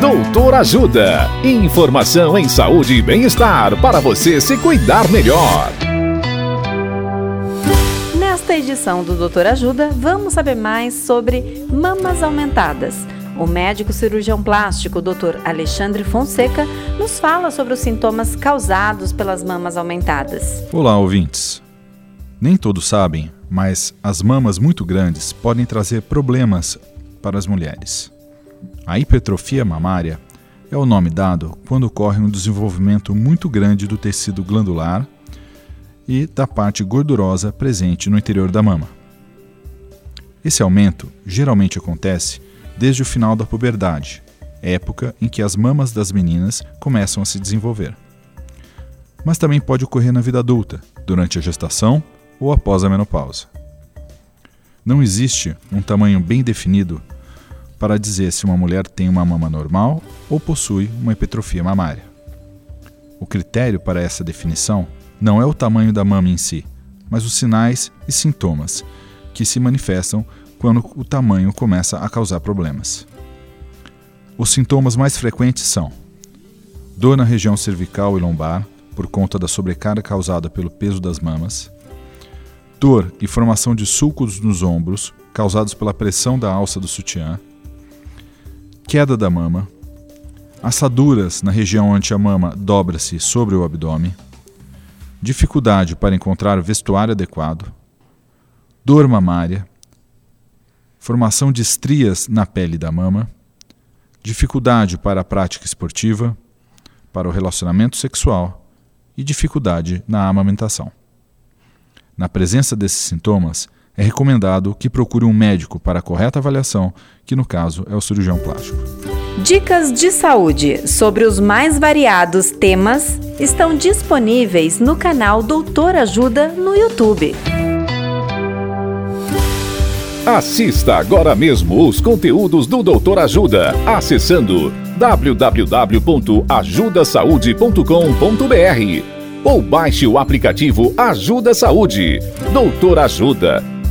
Doutor Ajuda. Informação em saúde e bem-estar para você se cuidar melhor. Nesta edição do Doutor Ajuda, vamos saber mais sobre mamas aumentadas. O médico cirurgião plástico Dr. Alexandre Fonseca nos fala sobre os sintomas causados pelas mamas aumentadas. Olá, ouvintes. Nem todos sabem, mas as mamas muito grandes podem trazer problemas para as mulheres. A hipertrofia mamária é o nome dado quando ocorre um desenvolvimento muito grande do tecido glandular e da parte gordurosa presente no interior da mama. Esse aumento geralmente acontece desde o final da puberdade, época em que as mamas das meninas começam a se desenvolver. Mas também pode ocorrer na vida adulta, durante a gestação ou após a menopausa. Não existe um tamanho bem definido para dizer se uma mulher tem uma mama normal ou possui uma hipertrofia mamária. O critério para essa definição não é o tamanho da mama em si, mas os sinais e sintomas que se manifestam quando o tamanho começa a causar problemas. Os sintomas mais frequentes são dor na região cervical e lombar por conta da sobrecarga causada pelo peso das mamas, dor e formação de sulcos nos ombros causados pela pressão da alça do sutiã, queda da mama, assaduras na região onde a mama dobra-se sobre o abdômen, dificuldade para encontrar vestuário adequado, dor mamária, formação de estrias na pele da mama, dificuldade para a prática esportiva, para o relacionamento sexual e dificuldade na amamentação. Na presença desses sintomas, é recomendado que procure um médico para a correta avaliação, que no caso é o cirurgião plástico. Dicas de saúde sobre os mais variados temas estão disponíveis no canal Doutor Ajuda no YouTube. Assista agora mesmo os conteúdos do Doutor Ajuda, acessando www.ajudasaude.com.br ou baixe o aplicativo Ajuda Saúde. Doutor Ajuda